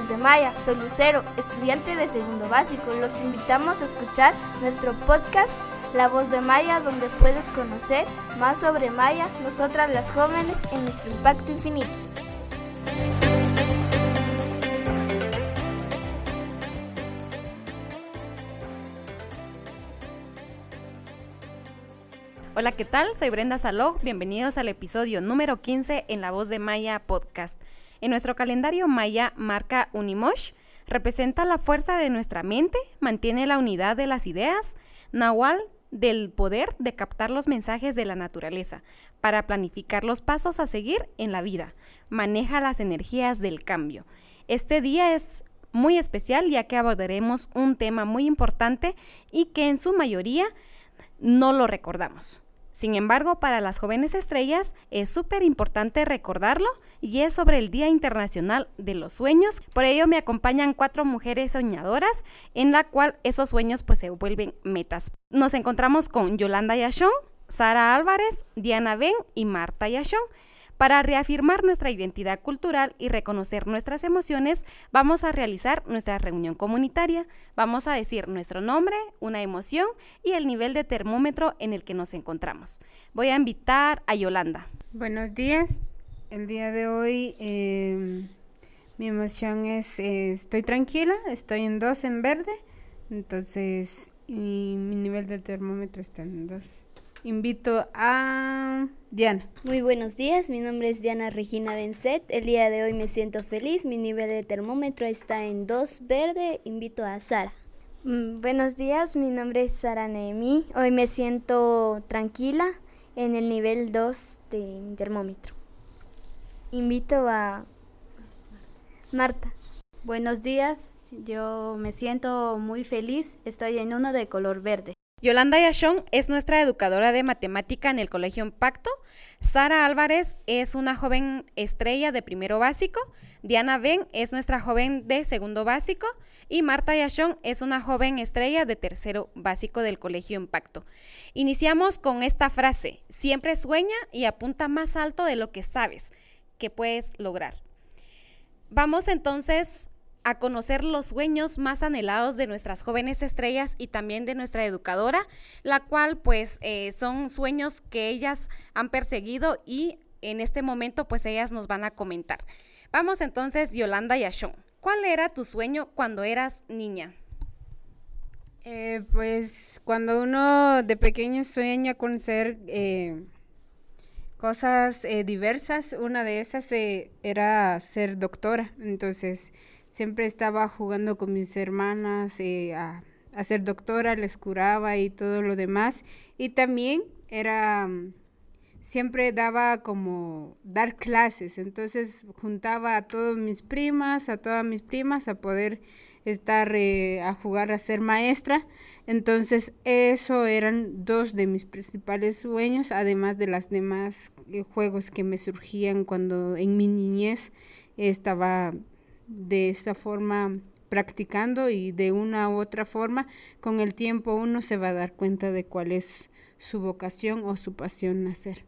de Maya, soy Lucero, estudiante de segundo básico. Los invitamos a escuchar nuestro podcast La Voz de Maya, donde puedes conocer más sobre Maya, nosotras las jóvenes, en nuestro impacto infinito. Hola, ¿qué tal? Soy Brenda Saló. Bienvenidos al episodio número 15 en La Voz de Maya podcast. En nuestro calendario maya marca Unimosh, representa la fuerza de nuestra mente, mantiene la unidad de las ideas, Nahual del poder de captar los mensajes de la naturaleza para planificar los pasos a seguir en la vida, maneja las energías del cambio. Este día es muy especial ya que abordaremos un tema muy importante y que en su mayoría no lo recordamos. Sin embargo, para las jóvenes estrellas es súper importante recordarlo y es sobre el Día Internacional de los Sueños. Por ello me acompañan cuatro mujeres soñadoras en la cual esos sueños pues se vuelven metas. Nos encontramos con Yolanda Yashon, Sara Álvarez, Diana Ben y Marta Yashon. Para reafirmar nuestra identidad cultural y reconocer nuestras emociones, vamos a realizar nuestra reunión comunitaria. Vamos a decir nuestro nombre, una emoción y el nivel de termómetro en el que nos encontramos. Voy a invitar a Yolanda. Buenos días. El día de hoy em, mi emoción es, eh, estoy tranquila, estoy en dos en verde, entonces mi nivel de termómetro está en dos invito a Diana. Muy buenos días, mi nombre es Diana Regina Benset. El día de hoy me siento feliz, mi nivel de termómetro está en 2 verde. Invito a Sara. Mm, buenos días, mi nombre es Sara Nemi. Hoy me siento tranquila en el nivel 2 de mi termómetro. Invito a Marta. Buenos días, yo me siento muy feliz, estoy en uno de color verde. Yolanda Yashon es nuestra educadora de matemática en el Colegio Impacto. Sara Álvarez es una joven estrella de primero básico. Diana Ben es nuestra joven de segundo básico. Y Marta Yashon es una joven estrella de tercero básico del Colegio Impacto. Iniciamos con esta frase, siempre sueña y apunta más alto de lo que sabes que puedes lograr. Vamos entonces a conocer los sueños más anhelados de nuestras jóvenes estrellas y también de nuestra educadora, la cual pues eh, son sueños que ellas han perseguido y en este momento pues ellas nos van a comentar. Vamos entonces, Yolanda y Ashon. ¿Cuál era tu sueño cuando eras niña? Eh, pues cuando uno de pequeño sueña con ser eh, cosas diversas, una de esas era ser doctora. Entonces, siempre estaba jugando con mis hermanas eh, a, ser doctora, les curaba y todo lo demás. Y también era, mm, siempre daba como dar clases, entonces juntaba a todas mis primas, a todas mis primas a poder estar eh, a jugar a ser maestra. Entonces, eso eran dos de mis principales sueños, además de las demás eh, juegos que me surgían cuando en mi niñez estaba de esta forma practicando y de una u otra forma, con el tiempo uno se va a dar cuenta de cuál es su vocación o su pasión nacer.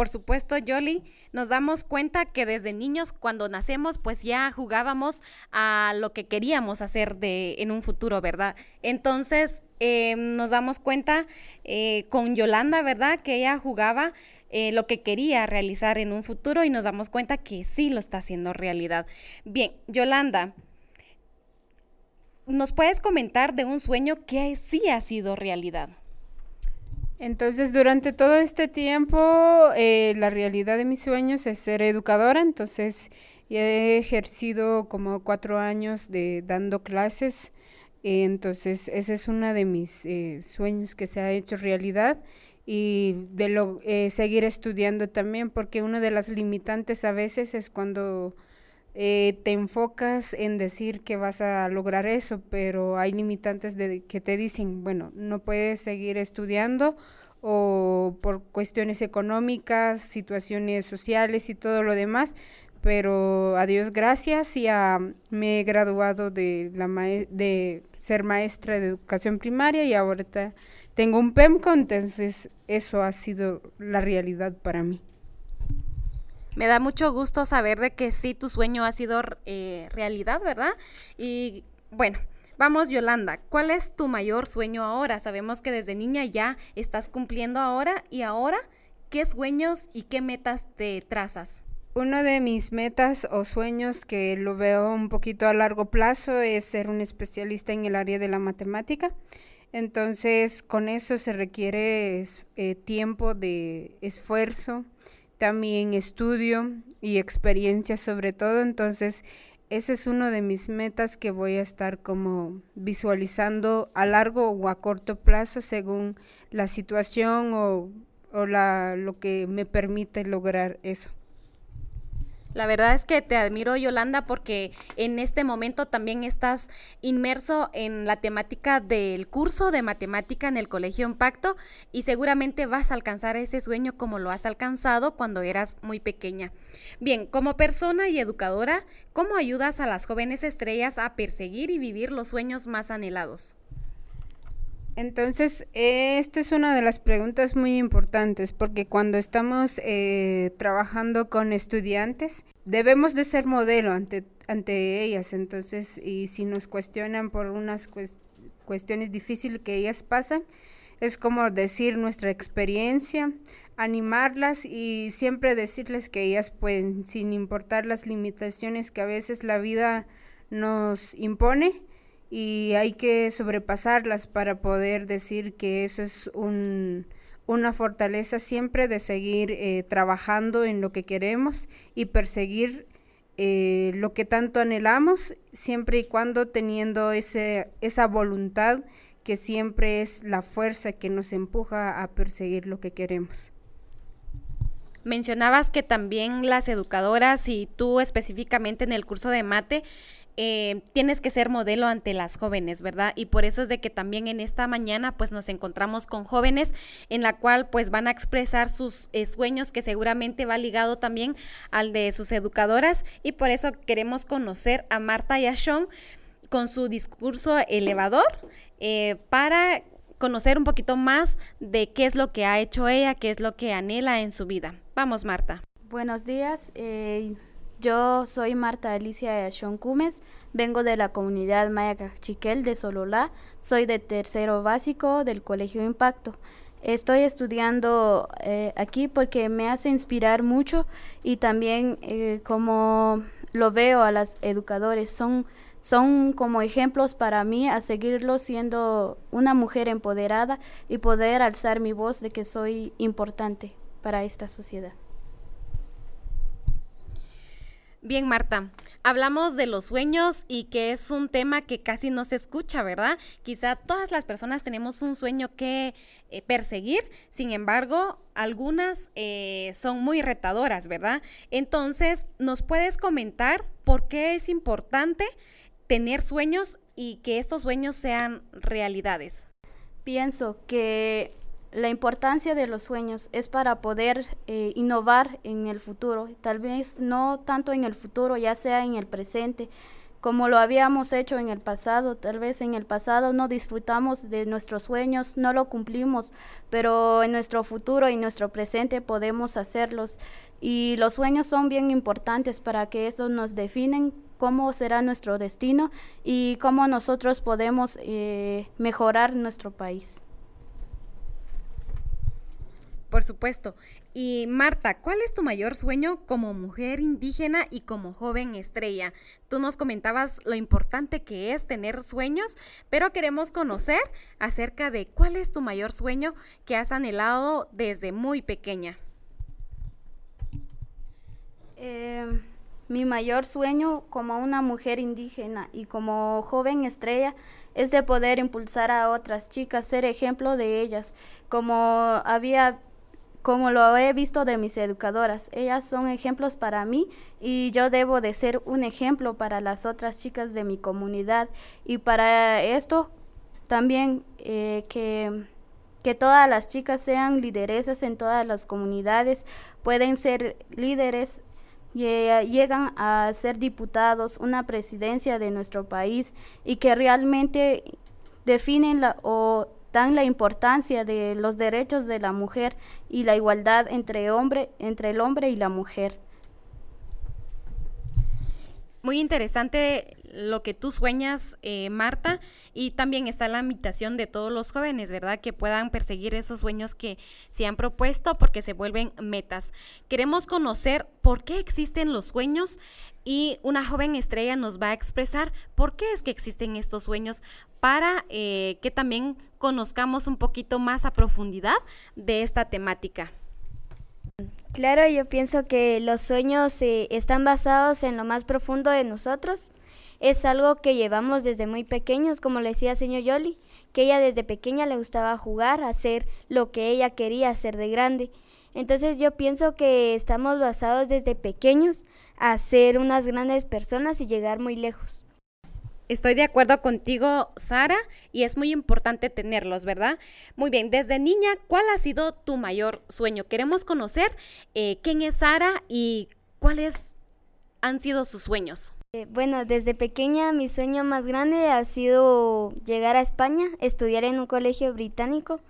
Por supuesto, Jolly, nos damos cuenta que desde niños, cuando nacemos, pues ya jugábamos a lo que queríamos hacer de, en un futuro, ¿verdad? Entonces, eh, nos damos cuenta eh, con Yolanda, ¿verdad? Que ella jugaba eh, lo que quería realizar en un futuro y nos damos cuenta que sí lo está haciendo realidad. Bien, Yolanda, ¿nos puedes comentar de un sueño que sí ha sido realidad? Entonces, durante todo este tiempo, eh, la realidad de mis sueños es ser educadora. Entonces, he ejercido como cuatro años de dando clases. Entonces, ese es uno de mis eh, sueños que se ha hecho realidad y de lo, eh, seguir estudiando también, porque una de las limitantes a veces es cuando eh, te enfocas en decir que vas a lograr eso, pero hay limitantes de, que te dicen, bueno, no puedes seguir estudiando o por cuestiones económicas, situaciones sociales y todo lo demás, pero a Dios gracias, ya me he graduado de, la de ser maestra de educación primaria y ahorita tengo un PEMCO, entonces eso ha sido la realidad para mí. Me da mucho gusto saber de que sí tu sueño ha sido eh, realidad, ¿verdad? Y bueno, vamos Yolanda, ¿cuál es tu mayor sueño ahora? Sabemos que desde niña ya estás cumpliendo ahora y ahora, ¿qué sueños y qué metas te trazas? Uno de mis metas o sueños que lo veo un poquito a largo plazo es ser un especialista en el área de la matemática. Entonces, con eso se requiere eh, tiempo de esfuerzo, también estudio y experiencia sobre todo. Entonces, ese es uno de mis metas que voy a estar como visualizando a largo o a corto plazo según la situación o, o la, lo que me permite lograr eso. La verdad es que te admiro, Yolanda, porque en este momento también estás inmerso en la temática del curso de matemática en el Colegio Impacto y seguramente vas a alcanzar ese sueño como lo has alcanzado cuando eras muy pequeña. Bien, como persona y educadora, ¿cómo ayudas a las jóvenes estrellas a perseguir y vivir los sueños más anhelados? Entonces, esta es una de las preguntas muy importantes porque cuando estamos eh, trabajando con estudiantes, debemos de ser modelo ante, ante ellas. Entonces, y si nos cuestionan por unas cuestiones difíciles que ellas pasan, es como decir nuestra experiencia, animarlas y siempre decirles que ellas pueden, sin importar las limitaciones que a veces la vida nos impone, y hay que sobrepasarlas para poder decir que eso es un, una fortaleza siempre de seguir eh, trabajando en lo que queremos y perseguir eh, lo que tanto anhelamos, siempre y cuando teniendo ese, esa voluntad que siempre es la fuerza que nos empuja a perseguir lo que queremos. Mencionabas que también las educadoras y tú específicamente en el curso de mate eh, tienes que ser modelo ante las jóvenes, ¿verdad? Y por eso es de que también en esta mañana pues nos encontramos con jóvenes en la cual pues van a expresar sus eh, sueños que seguramente va ligado también al de sus educadoras y por eso queremos conocer a Marta y a Sean con su discurso elevador eh, para conocer un poquito más de qué es lo que ha hecho ella, qué es lo que anhela en su vida. Vamos, Marta. Buenos días. Yo soy Marta Alicia Ashon Cumes, vengo de la comunidad Maya Cachiquel de Sololá, soy de tercero básico del Colegio Impacto. Estoy estudiando eh, aquí porque me hace inspirar mucho y también eh, como lo veo a las educadores, son, son como ejemplos para mí a seguirlo siendo una mujer empoderada y poder alzar mi voz de que soy importante para esta sociedad. Bien, Marta, hablamos de los sueños y que es un tema que casi no se escucha, ¿verdad? Quizá todas las personas tenemos un sueño que eh, perseguir, sin embargo, algunas eh, son muy retadoras, ¿verdad? Entonces, ¿nos puedes comentar por qué es importante tener sueños y que estos sueños sean realidades? Pienso que la importancia de los sueños es para poder eh, innovar en el futuro, tal vez no tanto en el futuro, ya sea en el presente, como lo habíamos hecho en el pasado. Tal vez en el pasado no disfrutamos de nuestros sueños, no lo cumplimos, pero en nuestro futuro y nuestro presente podemos hacerlos. Y los sueños son bien importantes para que eso nos definen cómo será nuestro destino y cómo nosotros podemos eh, mejorar nuestro país. Por supuesto. Y Marta, ¿cuál es tu mayor sueño como mujer indígena y como joven estrella? Tú nos comentabas lo importante que es tener sueños, pero queremos conocer acerca de cuál es tu mayor sueño que has anhelado desde muy pequeña. Eh, mi mayor sueño como una mujer indígena y como joven estrella es de poder impulsar a otras chicas, ser ejemplo de ellas, como había como lo he visto de mis educadoras. Ellas son ejemplos para mí y yo debo de ser un ejemplo para las otras chicas de mi comunidad. Y para esto también eh, que, que todas las chicas sean lideresas en todas las comunidades, pueden ser líderes llegan a ser diputados, una presidencia de nuestro país y que realmente definen la, o dan la importancia de los derechos de la mujer y la igualdad entre, hombre, entre el hombre y la mujer. Muy interesante lo que tú sueñas, eh, Marta, y también está la invitación de todos los jóvenes, ¿verdad? Que puedan perseguir esos sueños que se han propuesto porque se vuelven metas. Queremos conocer por qué existen los sueños y una joven estrella nos va a expresar por qué es que existen estos sueños para eh, que también conozcamos un poquito más a profundidad de esta temática. Claro, yo pienso que los sueños eh, están basados en lo más profundo de nosotros. Es algo que llevamos desde muy pequeños, como le decía señor Yoli, que ella desde pequeña le gustaba jugar, hacer lo que ella quería hacer de grande. Entonces yo pienso que estamos basados desde pequeños a ser unas grandes personas y llegar muy lejos. Estoy de acuerdo contigo, Sara, y es muy importante tenerlos, ¿verdad? Muy bien, desde niña, ¿cuál ha sido tu mayor sueño? Queremos conocer eh, quién es Sara y cuáles han sido sus sueños. Eh, bueno, desde pequeña mi sueño más grande ha sido llegar a España, estudiar en un colegio británico.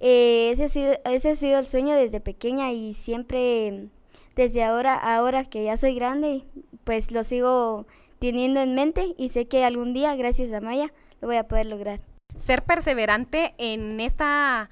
Eh, ese, ha sido, ese ha sido el sueño desde pequeña y siempre, desde ahora, ahora que ya soy grande, pues lo sigo teniendo en mente y sé que algún día, gracias a Maya, lo voy a poder lograr. Ser perseverante en esta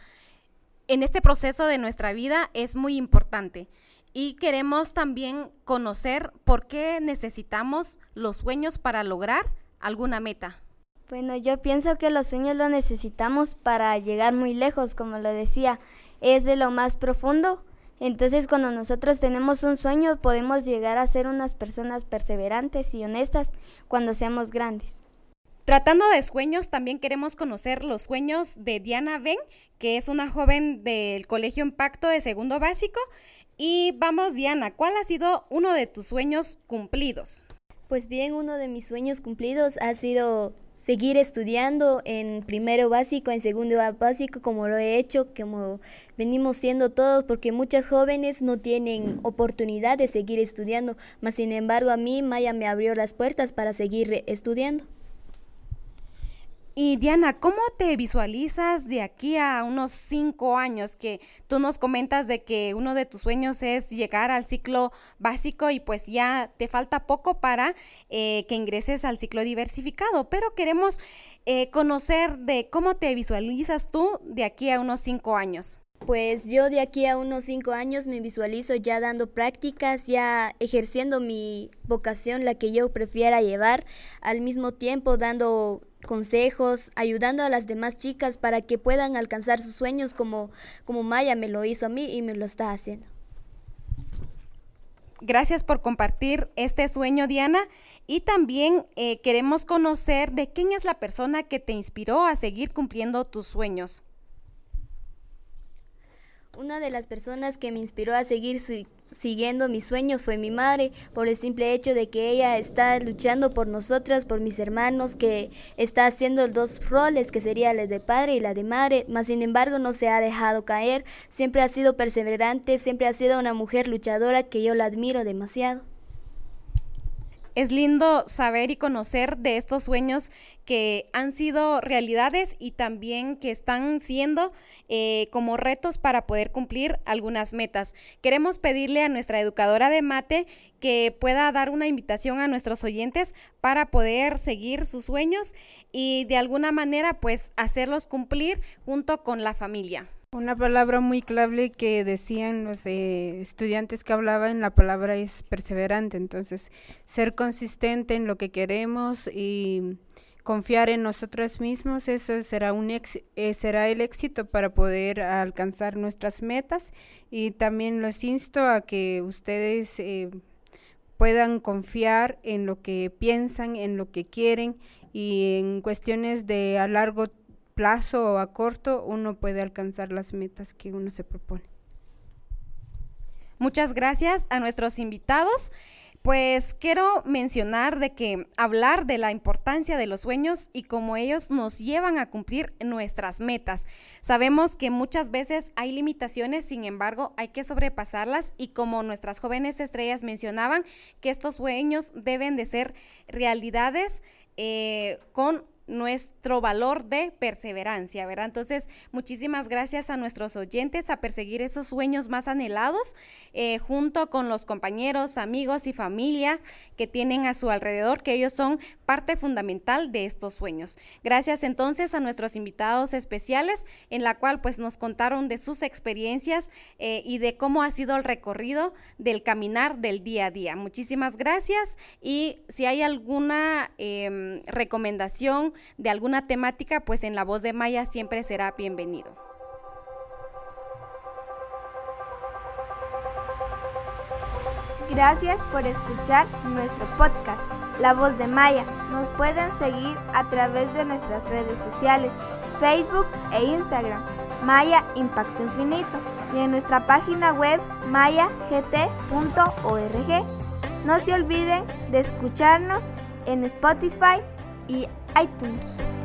en este proceso de nuestra vida es muy importante y queremos también conocer por qué necesitamos los sueños para lograr alguna meta. Bueno, yo pienso que los sueños los necesitamos para llegar muy lejos, como lo decía, es de lo más profundo entonces cuando nosotros tenemos un sueño podemos llegar a ser unas personas perseverantes y honestas cuando seamos grandes. Tratando de sueños, también queremos conocer los sueños de Diana Ben, que es una joven del Colegio Impacto de Segundo Básico. Y vamos, Diana, ¿cuál ha sido uno de tus sueños cumplidos? Pues bien, uno de mis sueños cumplidos ha sido seguir estudiando en primero básico, en segundo básico, como lo he hecho, como venimos siendo todos, porque muchas jóvenes no tienen oportunidad de seguir estudiando, mas sin embargo a mí Maya me abrió las puertas para seguir estudiando. Y Diana, ¿cómo te visualizas de aquí a unos cinco años? Que tú nos comentas de que uno de tus sueños es llegar al ciclo básico y pues ya te falta poco para eh, que ingreses al ciclo diversificado, pero queremos eh, conocer de cómo te visualizas tú de aquí a unos cinco años. Pues yo de aquí a unos cinco años me visualizo ya dando prácticas, ya ejerciendo mi vocación, la que yo prefiera llevar, al mismo tiempo dando consejos, ayudando a las demás chicas para que puedan alcanzar sus sueños como, como Maya me lo hizo a mí y me lo está haciendo. Gracias por compartir este sueño, Diana. Y también eh, queremos conocer de quién es la persona que te inspiró a seguir cumpliendo tus sueños. Una de las personas que me inspiró a seguir siguiendo mis sueños fue mi madre, por el simple hecho de que ella está luchando por nosotras, por mis hermanos, que está haciendo dos roles, que sería la de padre y la de madre, mas sin embargo no se ha dejado caer, siempre ha sido perseverante, siempre ha sido una mujer luchadora que yo la admiro demasiado. Es lindo saber y conocer de estos sueños que han sido realidades y también que están siendo eh, como retos para poder cumplir algunas metas. Queremos pedirle a nuestra educadora de mate que pueda dar una invitación a nuestros oyentes para poder seguir sus sueños y de alguna manera pues hacerlos cumplir junto con la familia. Una palabra muy clave que decían los eh, estudiantes que hablaban, la palabra es perseverante, entonces ser consistente en lo que queremos y confiar en nosotros mismos, eso será, un eh, será el éxito para poder alcanzar nuestras metas. Y también los insto a que ustedes eh, puedan confiar en lo que piensan, en lo que quieren y en cuestiones de a largo plazo o a corto uno puede alcanzar las metas que uno se propone. Muchas gracias a nuestros invitados. Pues quiero mencionar de que hablar de la importancia de los sueños y cómo ellos nos llevan a cumplir nuestras metas. Sabemos que muchas veces hay limitaciones, sin embargo, hay que sobrepasarlas y como nuestras jóvenes estrellas mencionaban, que estos sueños deben de ser realidades eh, con nuestro valor de perseverancia, ¿verdad? Entonces, muchísimas gracias a nuestros oyentes a perseguir esos sueños más anhelados, eh, junto con los compañeros, amigos y familia que tienen a su alrededor, que ellos son parte fundamental de estos sueños. Gracias entonces a nuestros invitados especiales, en la cual pues nos contaron de sus experiencias eh, y de cómo ha sido el recorrido del caminar del día a día. Muchísimas gracias y si hay alguna em, recomendación, de alguna temática, pues en la voz de Maya siempre será bienvenido. Gracias por escuchar nuestro podcast, La Voz de Maya. Nos pueden seguir a través de nuestras redes sociales, Facebook e Instagram, Maya Impacto Infinito, y en nuestra página web mayagt.org. No se olviden de escucharnos en Spotify y iTunes.